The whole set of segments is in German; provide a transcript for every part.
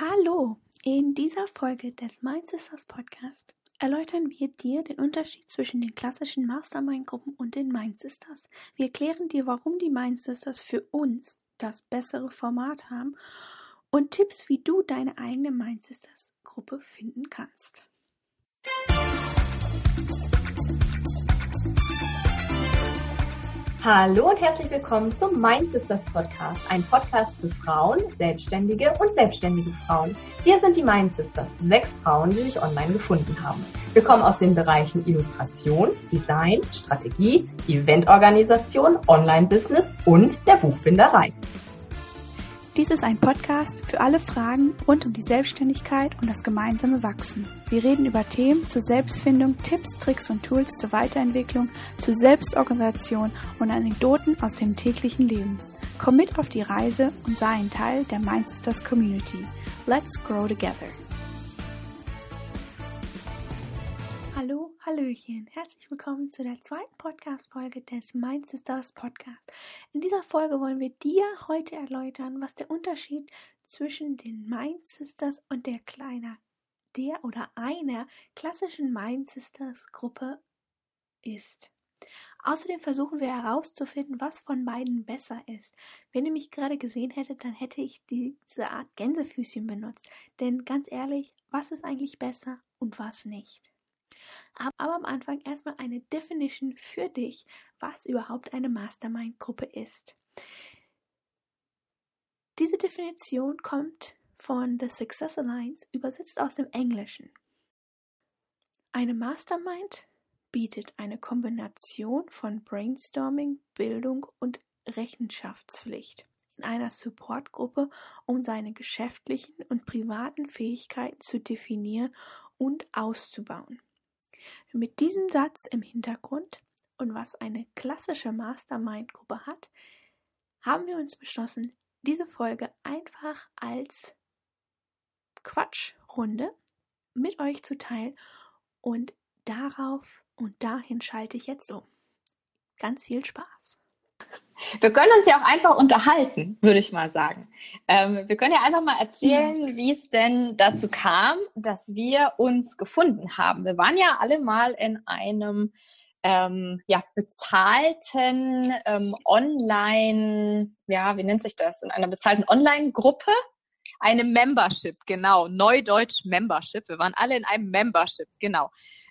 Hallo! In dieser Folge des Mind Sisters Podcast erläutern wir dir den Unterschied zwischen den klassischen Mastermind-Gruppen und den Mind Sisters. Wir erklären dir, warum die Mind Sisters für uns das bessere Format haben und Tipps, wie du deine eigene Mind Sisters Gruppe finden kannst. Hallo und herzlich willkommen zum Mind Sisters Podcast, ein Podcast für Frauen, Selbstständige und selbstständige Frauen. Wir sind die Mind Sisters, sechs Frauen, die sich online gefunden haben. Wir kommen aus den Bereichen Illustration, Design, Strategie, Eventorganisation, Online-Business und der Buchbinderei. Dies ist ein Podcast für alle Fragen rund um die Selbstständigkeit und das gemeinsame Wachsen. Wir reden über Themen zur Selbstfindung, Tipps, Tricks und Tools zur Weiterentwicklung, zur Selbstorganisation und Anekdoten aus dem täglichen Leben. Komm mit auf die Reise und sei ein Teil der Mindsisters Community. Let's grow together. Hallöchen. Herzlich willkommen zu der zweiten Podcast-Folge des Mind Sisters Podcast. In dieser Folge wollen wir dir heute erläutern, was der Unterschied zwischen den Mind Sisters und der kleiner, der oder einer klassischen Mind Sisters Gruppe ist. Außerdem versuchen wir herauszufinden, was von beiden besser ist. Wenn ihr mich gerade gesehen hättet, dann hätte ich diese Art Gänsefüßchen benutzt. Denn ganz ehrlich, was ist eigentlich besser und was nicht? Aber am Anfang erstmal eine Definition für dich, was überhaupt eine Mastermind-Gruppe ist. Diese Definition kommt von The Success Alliance, übersetzt aus dem Englischen. Eine Mastermind bietet eine Kombination von Brainstorming, Bildung und Rechenschaftspflicht in einer Supportgruppe, um seine geschäftlichen und privaten Fähigkeiten zu definieren und auszubauen. Mit diesem Satz im Hintergrund und was eine klassische Mastermind-Gruppe hat, haben wir uns beschlossen, diese Folge einfach als Quatschrunde mit euch zu teilen und darauf und dahin schalte ich jetzt um. Ganz viel Spaß. Wir können uns ja auch einfach unterhalten, würde ich mal sagen. Ähm, wir können ja einfach mal erzählen, wie es denn dazu kam, dass wir uns gefunden haben. Wir waren ja alle mal in einem ähm, ja, bezahlten ähm, Online, ja, wie nennt sich das? In einer bezahlten Online-Gruppe. Eine Membership, genau. Neudeutsch Membership. Wir waren alle in einem Membership, genau.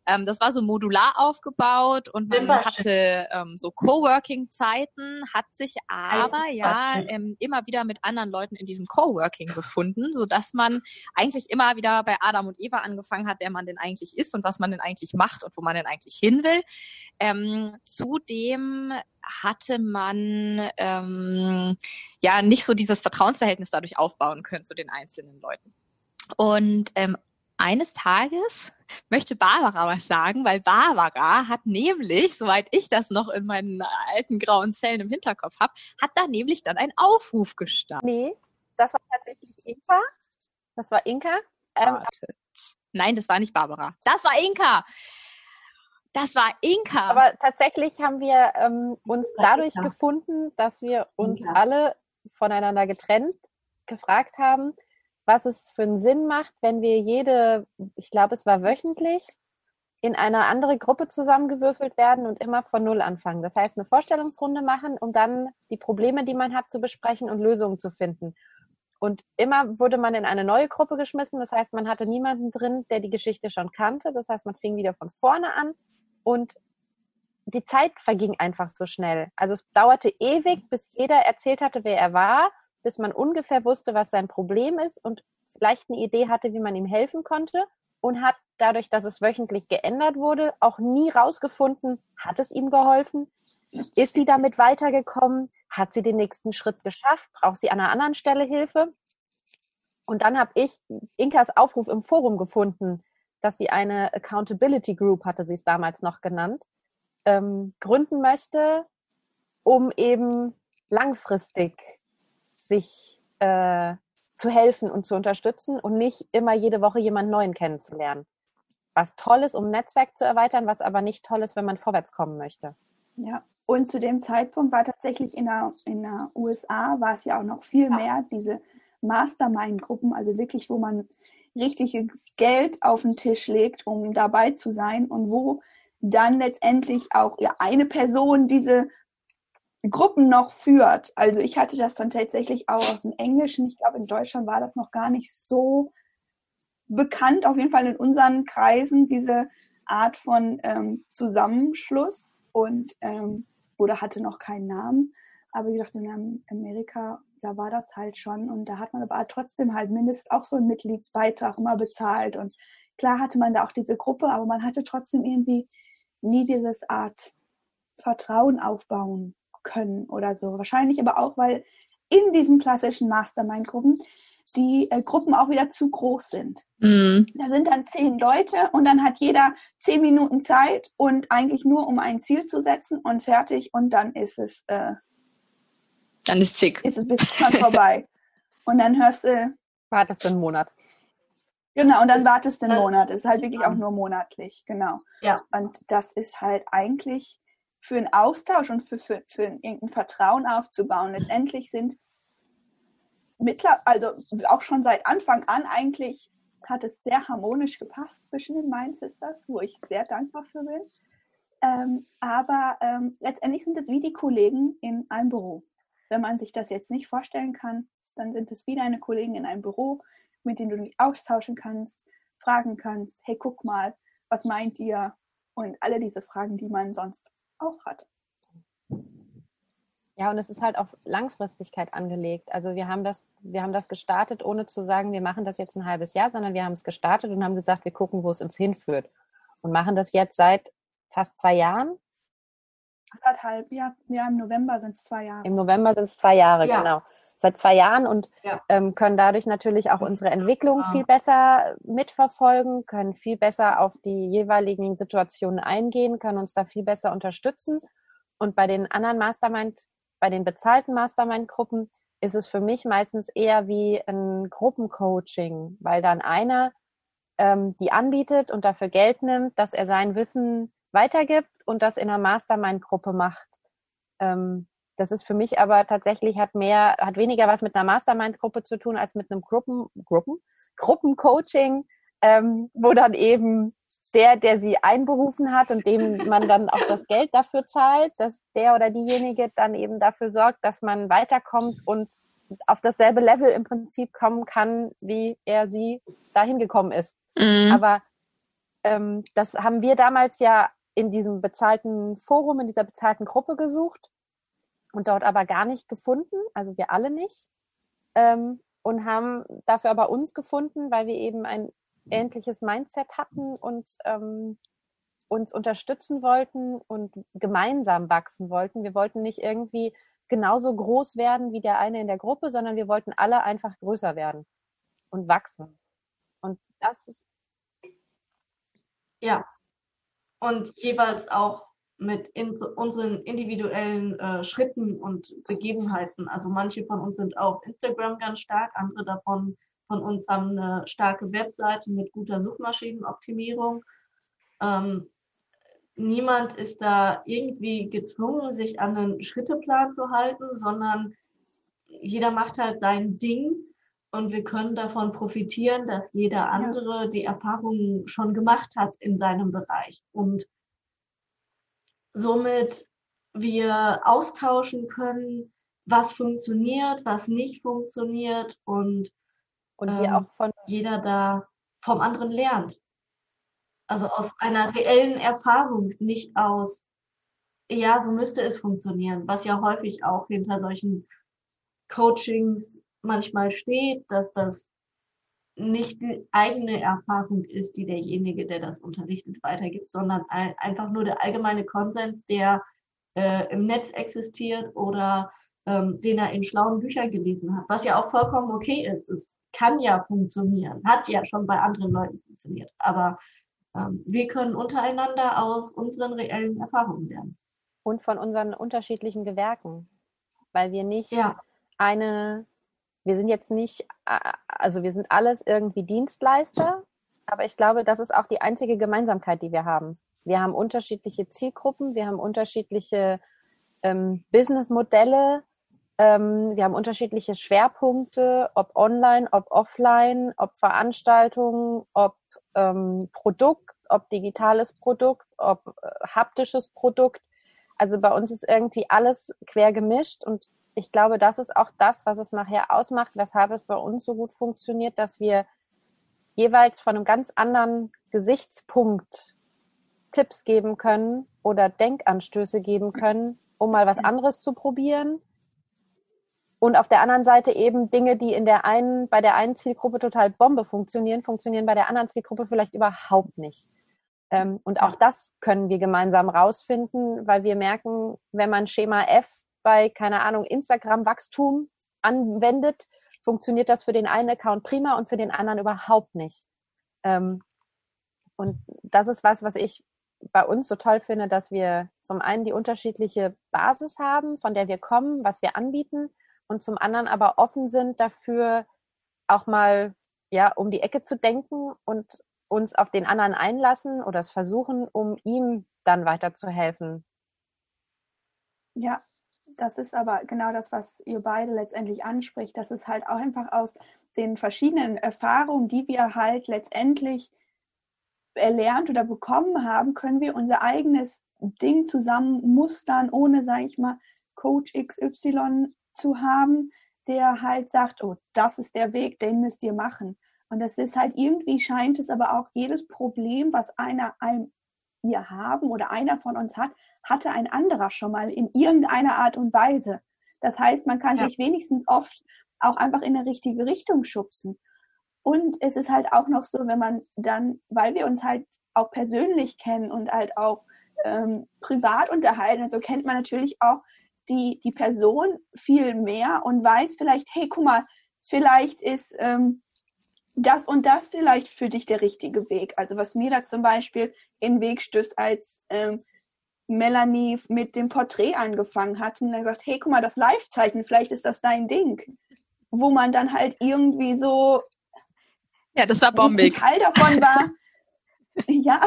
Ähm, das war so modular aufgebaut und man hatte ähm, so Coworking-Zeiten, hat sich aber ja ähm, immer wieder mit anderen Leuten in diesem Coworking befunden, so dass man eigentlich immer wieder bei Adam und Eva angefangen hat, wer man denn eigentlich ist und was man denn eigentlich macht und wo man denn eigentlich hin will. Ähm, zudem hatte man ähm, ja nicht so dieses Vertrauensverhältnis dadurch aufbauen können zu den einzelnen Leuten. Und ähm, eines Tages möchte Barbara was sagen, weil Barbara hat nämlich, soweit ich das noch in meinen alten grauen Zellen im Hinterkopf habe, hat da nämlich dann einen Aufruf gestartet. Nee, das war tatsächlich Inka. Das war Inka. Ähm, Nein, das war nicht Barbara. Das war Inka. Das war Inka. Aber tatsächlich haben wir ähm, uns dadurch Inka. gefunden, dass wir uns Inka. alle voneinander getrennt gefragt haben, was es für einen Sinn macht, wenn wir jede, ich glaube, es war wöchentlich, in eine andere Gruppe zusammengewürfelt werden und immer von Null anfangen. Das heißt, eine Vorstellungsrunde machen, um dann die Probleme, die man hat, zu besprechen und Lösungen zu finden. Und immer wurde man in eine neue Gruppe geschmissen. Das heißt, man hatte niemanden drin, der die Geschichte schon kannte. Das heißt, man fing wieder von vorne an und die Zeit verging einfach so schnell. Also es dauerte ewig, bis jeder erzählt hatte, wer er war bis man ungefähr wusste, was sein Problem ist und vielleicht eine Idee hatte, wie man ihm helfen konnte und hat dadurch, dass es wöchentlich geändert wurde, auch nie rausgefunden, hat es ihm geholfen? Ist sie damit weitergekommen? Hat sie den nächsten Schritt geschafft? Braucht sie an einer anderen Stelle Hilfe? Und dann habe ich Inkas Aufruf im Forum gefunden, dass sie eine Accountability Group, hatte sie es damals noch genannt, ähm, gründen möchte, um eben langfristig sich äh, zu helfen und zu unterstützen und nicht immer jede Woche jemanden Neuen kennenzulernen. Was toll ist, um Netzwerk zu erweitern, was aber nicht toll ist, wenn man vorwärts kommen möchte. Ja, und zu dem Zeitpunkt war tatsächlich in der, in der USA, war es ja auch noch viel mehr, diese Mastermind-Gruppen, also wirklich, wo man richtiges Geld auf den Tisch legt, um dabei zu sein und wo dann letztendlich auch ja, eine Person diese Gruppen noch führt. Also ich hatte das dann tatsächlich auch aus dem Englischen. Ich glaube, in Deutschland war das noch gar nicht so bekannt, auf jeden Fall in unseren Kreisen, diese Art von ähm, Zusammenschluss und ähm, oder hatte noch keinen Namen. Aber wie gesagt, in Amerika, da war das halt schon und da hat man aber trotzdem halt mindestens auch so einen Mitgliedsbeitrag immer bezahlt und klar hatte man da auch diese Gruppe, aber man hatte trotzdem irgendwie nie dieses Art Vertrauen aufbauen können oder so. Wahrscheinlich aber auch, weil in diesen klassischen Mastermind-Gruppen die äh, Gruppen auch wieder zu groß sind. Mhm. Da sind dann zehn Leute und dann hat jeder zehn Minuten Zeit und eigentlich nur um ein Ziel zu setzen und fertig und dann ist es äh, dann ist zick. Ist es bis vorbei. und dann hörst du. Wartest du einen Monat. Genau, und dann wartest du einen Monat. Ist halt wirklich auch nur monatlich, genau. Ja. Und das ist halt eigentlich für einen Austausch und für, für, für irgendein Vertrauen aufzubauen. Letztendlich sind mittler, also auch schon seit Anfang an eigentlich hat es sehr harmonisch gepasst zwischen den Mind Sisters, wo ich sehr dankbar für bin. Ähm, aber ähm, letztendlich sind es wie die Kollegen in einem Büro. Wenn man sich das jetzt nicht vorstellen kann, dann sind es wie deine Kollegen in einem Büro, mit denen du dich austauschen kannst, fragen kannst, hey, guck mal, was meint ihr? Und alle diese Fragen, die man sonst auch hat. Ja, und es ist halt auf Langfristigkeit angelegt. Also wir haben das, wir haben das gestartet, ohne zu sagen, wir machen das jetzt ein halbes Jahr, sondern wir haben es gestartet und haben gesagt, wir gucken, wo es uns hinführt. Und machen das jetzt seit fast zwei Jahren. Anderthalb, ja, ja, im November sind es zwei Jahre. Im November sind es zwei Jahre, ja. genau. Seit zwei Jahren und ja. ähm, können dadurch natürlich auch unsere Entwicklung viel besser mitverfolgen, können viel besser auf die jeweiligen Situationen eingehen, können uns da viel besser unterstützen. Und bei den anderen Mastermind bei den bezahlten Mastermind-Gruppen ist es für mich meistens eher wie ein Gruppencoaching, weil dann einer ähm, die anbietet und dafür Geld nimmt, dass er sein Wissen weitergibt und das in einer Mastermind-Gruppe macht. Ähm, das ist für mich aber tatsächlich hat mehr, hat weniger was mit einer Mastermind-Gruppe zu tun als mit einem Gruppen, Gruppen, Gruppencoaching, ähm, wo dann eben der, der sie einberufen hat und dem man dann auch das Geld dafür zahlt, dass der oder diejenige dann eben dafür sorgt, dass man weiterkommt und auf dasselbe Level im Prinzip kommen kann, wie er sie dahin gekommen ist. Mhm. Aber ähm, das haben wir damals ja in diesem bezahlten Forum, in dieser bezahlten Gruppe gesucht und dort aber gar nicht gefunden, also wir alle nicht. Ähm, und haben dafür aber uns gefunden, weil wir eben ein ähnliches Mindset hatten und ähm, uns unterstützen wollten und gemeinsam wachsen wollten. Wir wollten nicht irgendwie genauso groß werden wie der eine in der Gruppe, sondern wir wollten alle einfach größer werden und wachsen. Und das ist. Ja. Und jeweils auch mit in, unseren individuellen äh, Schritten und Begebenheiten. Also manche von uns sind auf Instagram ganz stark, andere davon von uns haben eine starke Webseite mit guter Suchmaschinenoptimierung. Ähm, niemand ist da irgendwie gezwungen, sich an einen Schritteplan zu halten, sondern jeder macht halt sein Ding und wir können davon profitieren, dass jeder andere ja. die Erfahrungen schon gemacht hat in seinem Bereich und somit wir austauschen können, was funktioniert, was nicht funktioniert und und ähm, wir auch von jeder da vom anderen lernt. Also aus einer reellen Erfahrung, nicht aus, ja, so müsste es funktionieren, was ja häufig auch hinter solchen Coachings manchmal steht, dass das nicht die eigene Erfahrung ist, die derjenige, der das unterrichtet, weitergibt, sondern einfach nur der allgemeine Konsens, der äh, im Netz existiert oder ähm, den er in schlauen Büchern gelesen hat, was ja auch vollkommen okay ist. Es kann ja funktionieren, hat ja schon bei anderen Leuten funktioniert. Aber ähm, wir können untereinander aus unseren reellen Erfahrungen lernen. Und von unseren unterschiedlichen Gewerken. Weil wir nicht ja. eine, wir sind jetzt nicht, also wir sind alles irgendwie Dienstleister, aber ich glaube, das ist auch die einzige Gemeinsamkeit, die wir haben. Wir haben unterschiedliche Zielgruppen, wir haben unterschiedliche ähm, Businessmodelle, Ähm, wir haben unterschiedliche Schwerpunkte, ob online, ob offline, ob Veranstaltungen, ob ähm, Produkt, ob digitales Produkt, ob äh, haptisches Produkt. Also bei uns ist irgendwie alles quer gemischt und ich glaube, das ist auch das, was es nachher ausmacht, weshalb es bei uns so gut funktioniert, dass wir jeweils von einem ganz anderen Gesichtspunkt Tipps geben können oder Denkanstöße geben können, um mal was anderes zu probieren und auf der anderen Seite eben Dinge, die in der einen, bei der einen Zielgruppe total Bombe funktionieren, funktionieren bei der anderen Zielgruppe vielleicht überhaupt nicht. Ähm, und auch das können wir gemeinsam rausfinden, weil wir merken, wenn man Schema F bei, keine Ahnung, Instagram-Wachstum anwendet, funktioniert das für den einen Account prima und für den anderen überhaupt nicht. Ähm, und das ist was, was ich bei uns so toll finde, dass wir zum einen die unterschiedliche Basis haben, von der wir kommen, was wir anbieten und zum anderen aber offen sind dafür, auch mal ja um die Ecke zu denken und uns auf den anderen einlassen oder es versuchen, um ihm dann weiterzuhelfen. Ja, das ist aber genau das, was ihr beide letztendlich anspricht. Das ist halt auch einfach aus den verschiedenen Erfahrungen, die wir halt letztendlich erlernt oder bekommen haben, können wir unser eigenes Ding zusammen mustern, ohne, sage ich mal, Coach XY zu haben, der halt sagt, oh, das ist der Weg, den müsst ihr machen. Und das ist halt irgendwie scheint es aber auch jedes Problem, was einer einem wir haben oder einer von uns hat, hatte ein anderer schon mal in irgendeiner Art und Weise. Das heißt, man kann ja. sich wenigstens oft auch einfach in eine richtige Richtung schubsen. Und es ist halt auch noch so, wenn man dann, weil wir uns halt auch persönlich kennen und halt auch ähm, privat unterhalten, also kennt man natürlich auch die, die Person viel mehr und weiß vielleicht, hey, guck mal, vielleicht ist ähm, das und das vielleicht für dich der richtige Weg. Also was mir da zum Beispiel in den Weg stößt, als ähm, Melanie mit dem Porträt angefangen hat und dann gesagt, hey, guck mal, das Live-Zeichen, vielleicht ist das dein Ding. Wo man dann halt irgendwie so ja, das war bombig. Ein Teil davon war, ja,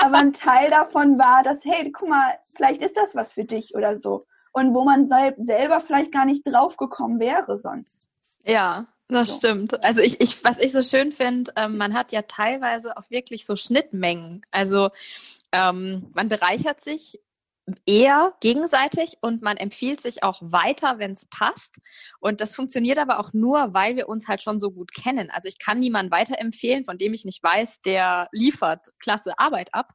aber ein Teil davon war, dass, hey, guck mal, vielleicht ist das was für dich oder so und wo man selber vielleicht gar nicht drauf gekommen wäre sonst. Ja, das so. stimmt. Also ich, ich, was ich so schön finde, ähm, man hat ja teilweise auch wirklich so Schnittmengen. Also ähm, man bereichert sich eher gegenseitig und man empfiehlt sich auch weiter, wenn es passt. Und das funktioniert aber auch nur, weil wir uns halt schon so gut kennen. Also ich kann niemanden weiterempfehlen, von dem ich nicht weiß, der liefert klasse Arbeit ab.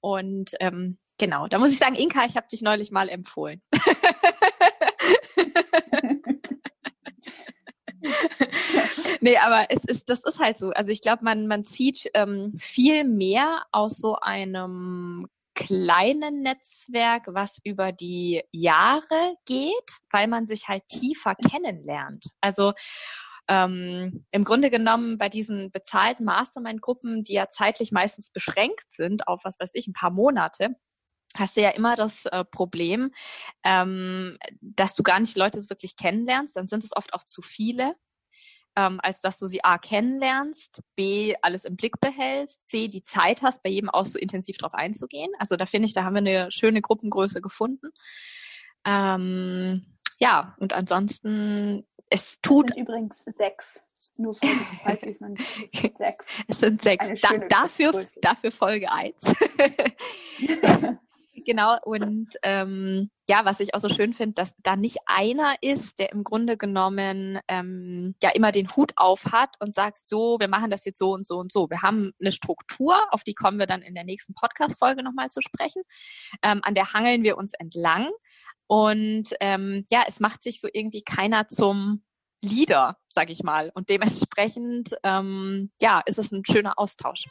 Und ähm, Genau, da muss ich sagen, Inka, ich habe dich neulich mal empfohlen. nee, aber es ist, das ist halt so. Also ich glaube, man, man zieht ähm, viel mehr aus so einem kleinen Netzwerk, was über die Jahre geht, weil man sich halt tiefer kennenlernt. Also ähm, im Grunde genommen bei diesen bezahlten Mastermind-Gruppen, die ja zeitlich meistens beschränkt sind auf was weiß ich, ein paar Monate, hast du ja immer das äh, Problem, ähm, dass du gar nicht Leute wirklich kennenlernst. Dann sind es oft auch zu viele, ähm, als dass du sie A kennenlernst, B alles im Blick behältst, C die Zeit hast, bei jedem auch so intensiv drauf einzugehen. Also da finde ich, da haben wir eine schöne Gruppengröße gefunden. Ähm, ja, und ansonsten, es tut. Es sind übrigens sechs. Nur falls ich es noch nicht sechs. Es sind sechs. Da, dafür, dafür Folge eins. genau, und ähm, ja, was ich auch so schön finde, dass da nicht einer ist, der im Grunde genommen ähm, ja immer den Hut auf hat und sagt, so, wir machen das jetzt so und so und so. Wir haben eine Struktur, auf die kommen wir dann in der nächsten Podcast-Folge nochmal zu sprechen. Ähm, an der hangeln wir uns entlang. Und ähm, ja, es macht sich so irgendwie keiner zum Leader, sag ich mal. Und dementsprechend, ähm, ja, ist es ein schöner Austausch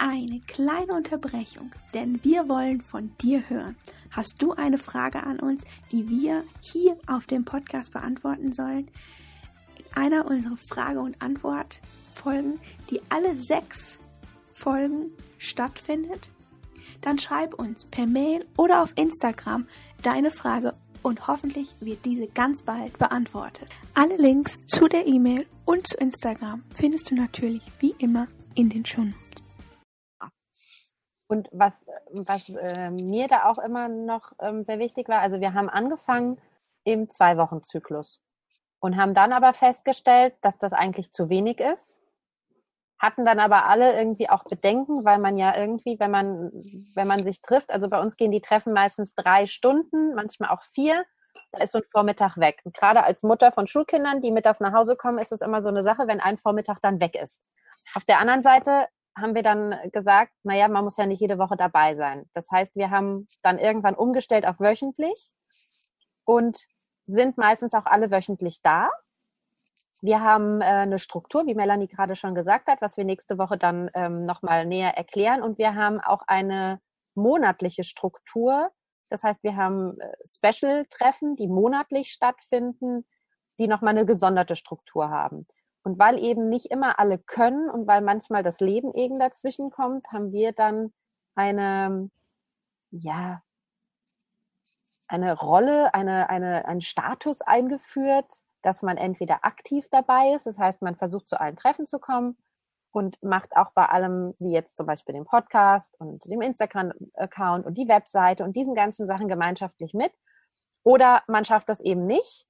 eine kleine Unterbrechung, denn wir wollen von dir hören. Hast du eine Frage an uns, die wir hier auf dem Podcast beantworten sollen? In einer unserer Frage- und Antwort-Folgen, die alle sechs Folgen stattfindet? Dann schreib uns per Mail oder auf Instagram deine Frage und hoffentlich wird diese ganz bald beantwortet. Alle Links zu der E-Mail und zu Instagram findest du natürlich wie immer in den Show. Und was, was äh, mir da auch immer noch ähm, sehr wichtig war, also wir haben angefangen im Zwei-Wochen-Zyklus und haben dann aber festgestellt, dass das eigentlich zu wenig ist. Hatten dann aber alle irgendwie auch Bedenken, weil man ja irgendwie, wenn man, wenn man sich trifft, also bei uns gehen die Treffen meistens drei Stunden, manchmal auch vier, da ist so ein Vormittag weg. Und gerade als Mutter von Schulkindern, die mittags nach Hause kommen, ist es immer so eine Sache, wenn ein Vormittag dann weg ist. Auf der anderen Seite haben wir dann gesagt, naja, man muss ja nicht jede Woche dabei sein. Das heißt, wir haben dann irgendwann umgestellt auf wöchentlich und sind meistens auch alle wöchentlich da. Wir haben äh, eine Struktur, wie Melanie gerade schon gesagt hat, was wir nächste Woche dann ähm, nochmal näher erklären. Und wir haben auch eine monatliche Struktur. Das heißt, wir haben äh, Special-Treffen, die monatlich stattfinden, die nochmal eine gesonderte Struktur haben. Und weil eben nicht immer alle können und weil manchmal das Leben eben dazwischen kommt, haben wir dann eine, ja, eine Rolle, eine, eine, einen Status eingeführt, dass man entweder aktiv dabei ist, das heißt, man versucht zu allen Treffen zu kommen und macht auch bei allem, wie jetzt zum Beispiel dem Podcast und dem Instagram-Account und die Webseite und diesen ganzen Sachen gemeinschaftlich mit. Oder man schafft das eben nicht,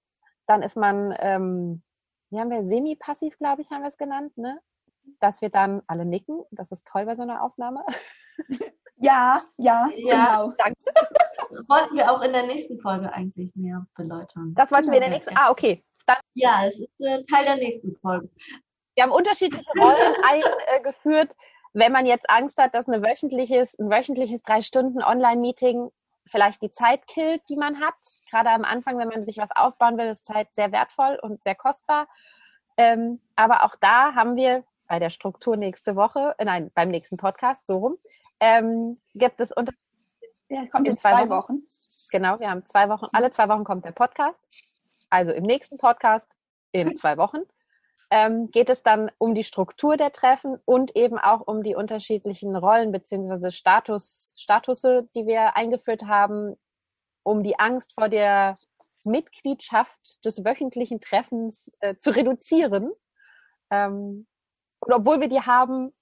dann ist man ähm, wie haben wir, semi-passiv, glaube ich, haben wir es genannt, ne? Dass wir dann alle nicken. Das ist toll bei so einer Aufnahme. Ja, ja, ja. genau. Danke. Das wollten wir auch in der nächsten Folge eigentlich mehr beleuchten. Das wollten wir in der nächsten, ah, okay. Dann, ja, es ist äh, Teil der nächsten Folge. Wir haben unterschiedliche Rollen eingeführt. Wenn man jetzt Angst hat, dass eine wöchentliches, ein wöchentliches drei Stunden Online-Meeting vielleicht die Zeit killt, die man hat. Gerade am Anfang, wenn man sich was aufbauen will, ist Zeit sehr wertvoll und sehr kostbar. Ähm, aber auch da haben wir bei der Struktur nächste Woche, äh, nein, beim nächsten Podcast, so rum, ähm, gibt es unter. Ja, kommt in, zwei, zwei Wochen. Wochen. Genau, wir haben zwei Wochen, alle zwei Wochen kommt der Podcast. Also im nächsten Podcast in zwei Wochen ähm, geht es dann um die Struktur der Treffen und eben auch um die unterschiedlichen Rollen bzw. Status, Statusse, die wir eingeführt haben, um die Angst vor der Mitgliedschaft des wöchentlichen Treffens äh, zu reduzieren. Ähm, und obwohl wir die haben,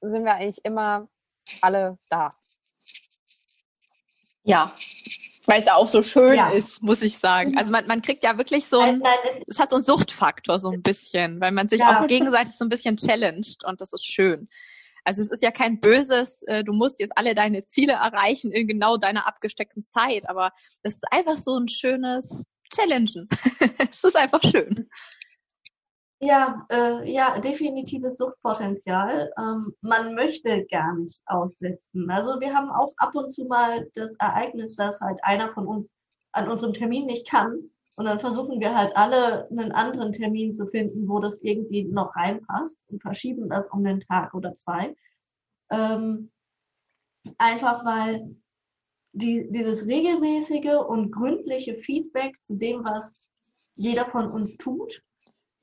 sind wir eigentlich immer alle da. Ja, weil es auch so schön ja. ist, muss ich sagen. Also man, man kriegt ja wirklich so ein, es hat so einen Suchtfaktor so ein bisschen, weil man sich ja. auch gegenseitig so ein bisschen challenged und das ist schön. Also es ist ja kein böses, äh, du musst jetzt alle deine Ziele erreichen in genau deiner abgesteckten Zeit, aber es ist einfach so ein schönes Challengen. es ist einfach schön. Ja, äh, ja, definitives Suchtpotenzial. Ähm, man möchte gar nicht aussetzen. Also wir haben auch ab und zu mal das Ereignis, dass halt einer von uns an unserem Termin nicht kann. Und dann versuchen wir halt alle einen anderen Termin zu finden, wo das irgendwie noch reinpasst und verschieben das um den Tag oder zwei. Ähm, einfach weil die, dieses regelmäßige und gründliche Feedback zu dem, was jeder von uns tut,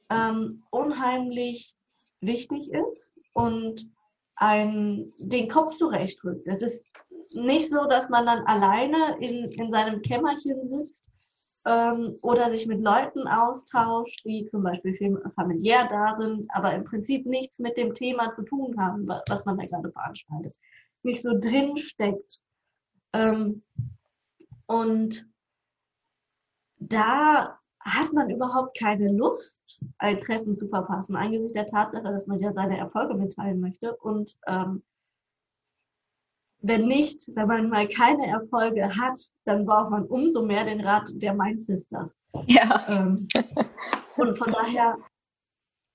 ähm, unheimlich wichtig ist und ein, den Kopf zurechtrückt. Es ist nicht so, dass man dann alleine in, in seinem Kämmerchen sitzt ähm, oder sich mit Leuten austauscht, die zum Beispiel familiär da sind, aber im Prinzip nichts mit dem Thema zu tun haben, was man da gerade veranstaltet. Nicht so drin steckt. Ähm, und da hat man überhaupt keine Lust, ein Treffen zu verpassen, angesichts der Tatsache, dass man ja seine Erfolge mitteilen möchte. Und ähm, wenn nicht, wenn man mal keine Erfolge hat, dann braucht man umso mehr den Rat der Mind Sisters. Ja. Ähm, und von daher,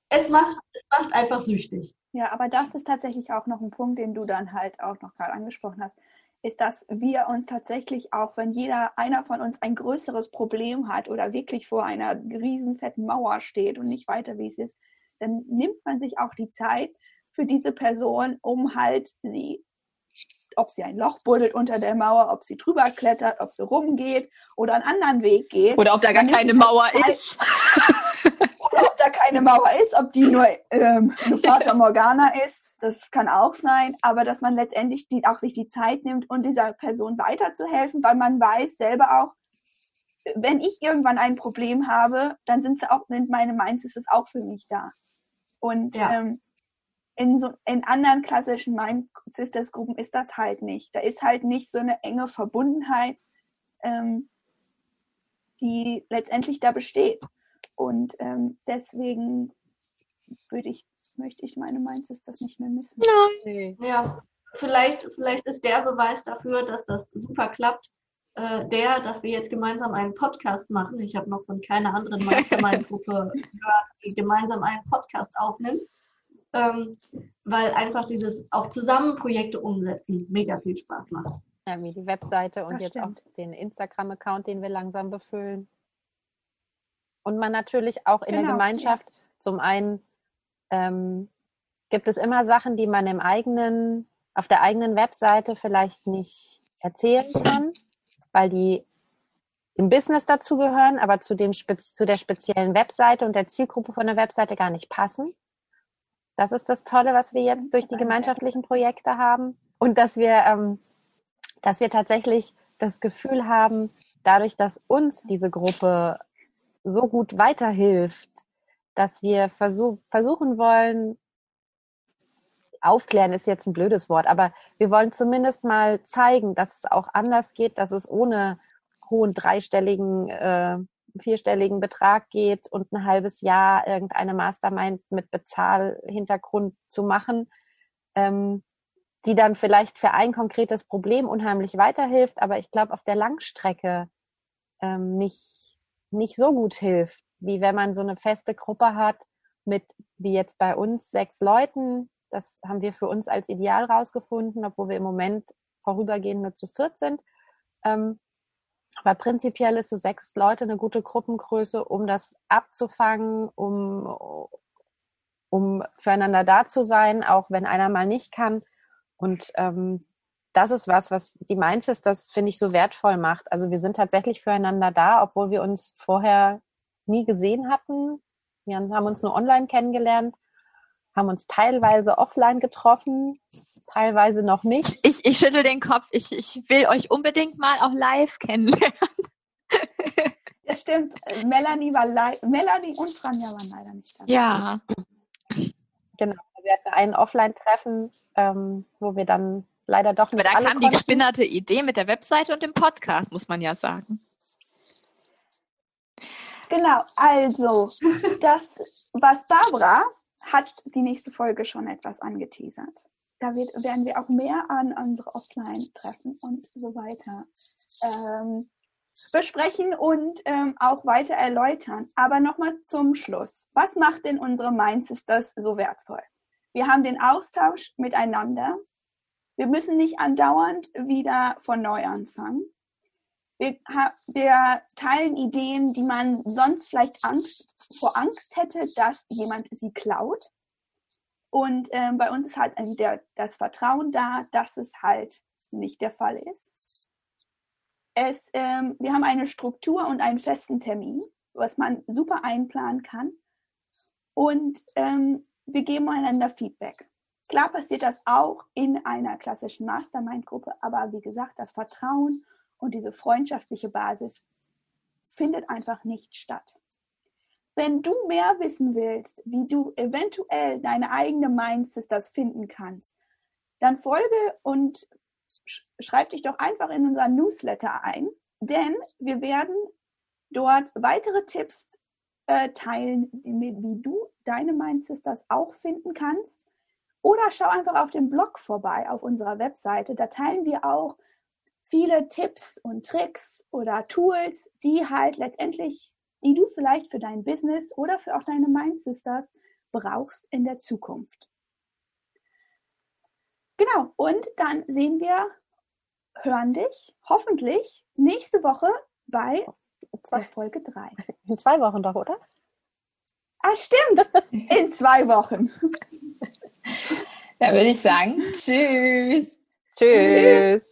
es macht, es macht einfach süchtig. Ja, aber das ist tatsächlich auch noch ein Punkt, den du dann halt auch noch gerade angesprochen hast ist, dass wir uns tatsächlich auch, wenn jeder einer von uns ein größeres Problem hat oder wirklich vor einer riesen fetten Mauer steht und nicht weiter wie es ist, dann nimmt man sich auch die Zeit für diese Person, um halt sie, ob sie ein Loch buddelt unter der Mauer, ob sie drüber klettert, ob sie rumgeht oder einen anderen Weg geht. Oder ob da gar keine Mauer ist. oder ob da keine Mauer ist, ob die nur ähm, eine Fata Morgana ist das kann auch sein, aber dass man letztendlich die, auch sich die Zeit nimmt und dieser Person weiterzuhelfen, weil man weiß selber auch, wenn ich irgendwann ein Problem habe, dann sind sie auch, sind meine Minds ist es auch für mich da. Und ja. ähm, in so in anderen klassischen Mind Sisters Gruppen ist das halt nicht. Da ist halt nicht so eine enge Verbundenheit. Ähm, die letztendlich da besteht. Und ähm, deswegen würde ich, möchte ich meine Minds das nicht mehr missen. Nein. Ja, vielleicht, vielleicht ist der Beweis dafür, dass das super klappt, äh, der, dass wir jetzt gemeinsam einen Podcast machen. Ich habe noch von keiner anderen Mastermind-Gruppe gehört, die gemeinsam einen Podcast aufnimmt. Ähm, weil einfach dieses auch zusammen Projekte umsetzen mega viel Spaß macht. Ja, wie die Webseite und das jetzt stimmt. auch den Instagram-Account, den wir langsam befüllen. Und man natürlich auch in genau, der Gemeinschaft ja. zum einen ähm, gibt es immer Sachen, die man im eigenen, auf der eigenen Webseite vielleicht nicht erzählen kann, weil die im Business dazugehören, aber zu, dem, zu der speziellen Webseite und der Zielgruppe von der Webseite gar nicht passen. Das ist das Tolle, was wir jetzt durch die gemeinschaftlichen Projekte haben. Und dass wir, ähm, dass wir tatsächlich das Gefühl haben, dadurch, dass uns diese Gruppe so gut weiterhilft, dass wir versuch, versuchen wollen, aufklären ist jetzt ein blödes Wort, aber wir wollen zumindest mal zeigen, dass es auch anders geht, dass es ohne hohen dreistelligen, äh, vierstelligen Betrag geht und ein halbes Jahr irgendeine Mastermind mit Bezahlhintergrund zu machen, ähm, die dann vielleicht für ein konkretes Problem unheimlich weiterhilft, aber ich glaube auf der Langstrecke ähm, nicht, nicht so gut hilft, wie wenn man so eine feste Gruppe hat mit, wie jetzt bei uns, sechs Leuten, das haben wir für uns als ideal rausgefunden, obwohl wir im Moment vorübergehend nur zu viert sind. Ähm, aber prinzipiell ist so sechs Leute eine gute Gruppengröße, um das abzufangen, um, um füreinander da zu sein, auch wenn einer mal nicht kann. Und ähm, das ist was, was die Mindset, das finde ich so wertvoll macht. Also wir sind tatsächlich füreinander da, obwohl wir uns vorher nie gesehen hatten. Wir haben uns nur online kennengelernt haben uns teilweise offline getroffen, teilweise noch nicht. Ich, ich schüttel den Kopf. Ich, ich will euch unbedingt mal auch live kennenlernen. Ja, stimmt. Melanie war live. Melanie und Franja waren leider nicht da. Ja. Genau. Wir hatten ein Offline-Treffen, ähm, wo wir dann leider doch nicht. Aber da kam konnten. die gespinnerte Idee mit der Webseite und dem Podcast, muss man ja sagen. Genau, also das, was Barbara hat die nächste Folge schon etwas angeteasert. Da wird, werden wir auch mehr an unsere Offline-Treffen und so weiter ähm, besprechen und ähm, auch weiter erläutern. Aber nochmal zum Schluss. Was macht denn unsere Mindsisters so wertvoll? Wir haben den Austausch miteinander. Wir müssen nicht andauernd wieder von neu anfangen. Wir, wir teilen Ideen, die man sonst vielleicht Angst, vor Angst hätte, dass jemand sie klaut. Und ähm, bei uns ist halt wieder das Vertrauen da, dass es halt nicht der Fall ist. Es, ähm, wir haben eine Struktur und einen festen Termin, was man super einplanen kann. Und ähm, wir geben einander Feedback. Klar passiert das auch in einer klassischen Mastermind-Gruppe, aber wie gesagt, das Vertrauen und diese freundschaftliche Basis findet einfach nicht statt. Wenn du mehr wissen willst, wie du eventuell deine eigene Mindsisters finden kannst, dann folge und schreib dich doch einfach in unser Newsletter ein, denn wir werden dort weitere Tipps äh, teilen, wie du deine Mindsisters auch finden kannst. Oder schau einfach auf dem Blog vorbei auf unserer Webseite. Da teilen wir auch viele Tipps und Tricks oder Tools, die halt letztendlich, die du vielleicht für dein Business oder für auch deine Mind Sisters brauchst in der Zukunft. Genau, und dann sehen wir, hören dich hoffentlich nächste Woche bei zwei, Folge 3. In zwei Wochen doch, oder? Ah, stimmt. In zwei Wochen. Da würde ich sagen, tschüss. Tschüss. tschüss.